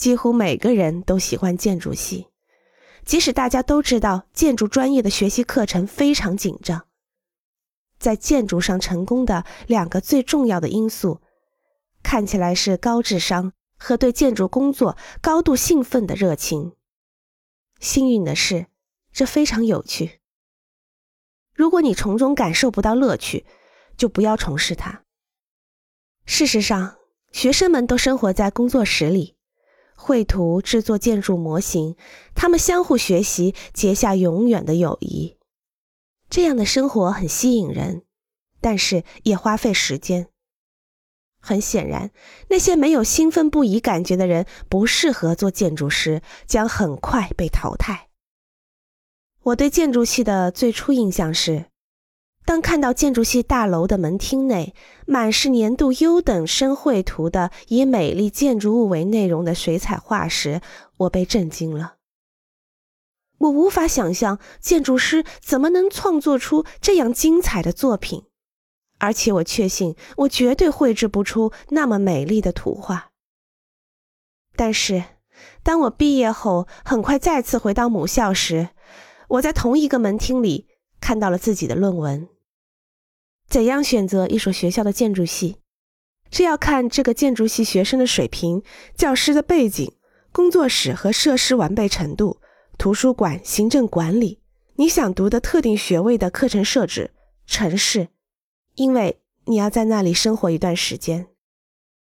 几乎每个人都喜欢建筑系，即使大家都知道建筑专业的学习课程非常紧张。在建筑上成功的两个最重要的因素，看起来是高智商和对建筑工作高度兴奋的热情。幸运的是，这非常有趣。如果你从中感受不到乐趣，就不要从事它。事实上，学生们都生活在工作室里，绘图、制作建筑模型，他们相互学习，结下永远的友谊。这样的生活很吸引人，但是也花费时间。很显然，那些没有兴奋不已感觉的人不适合做建筑师，将很快被淘汰。我对建筑系的最初印象是，当看到建筑系大楼的门厅内满是年度优等生绘图的以美丽建筑物为内容的水彩画时，我被震惊了。我无法想象建筑师怎么能创作出这样精彩的作品，而且我确信我绝对绘制不出那么美丽的图画。但是，当我毕业后很快再次回到母校时，我在同一个门厅里看到了自己的论文。怎样选择一所学校的建筑系？是要看这个建筑系学生的水平、教师的背景、工作室和设施完备程度。图书馆、行政管理，你想读的特定学位的课程设置、城市，因为你要在那里生活一段时间。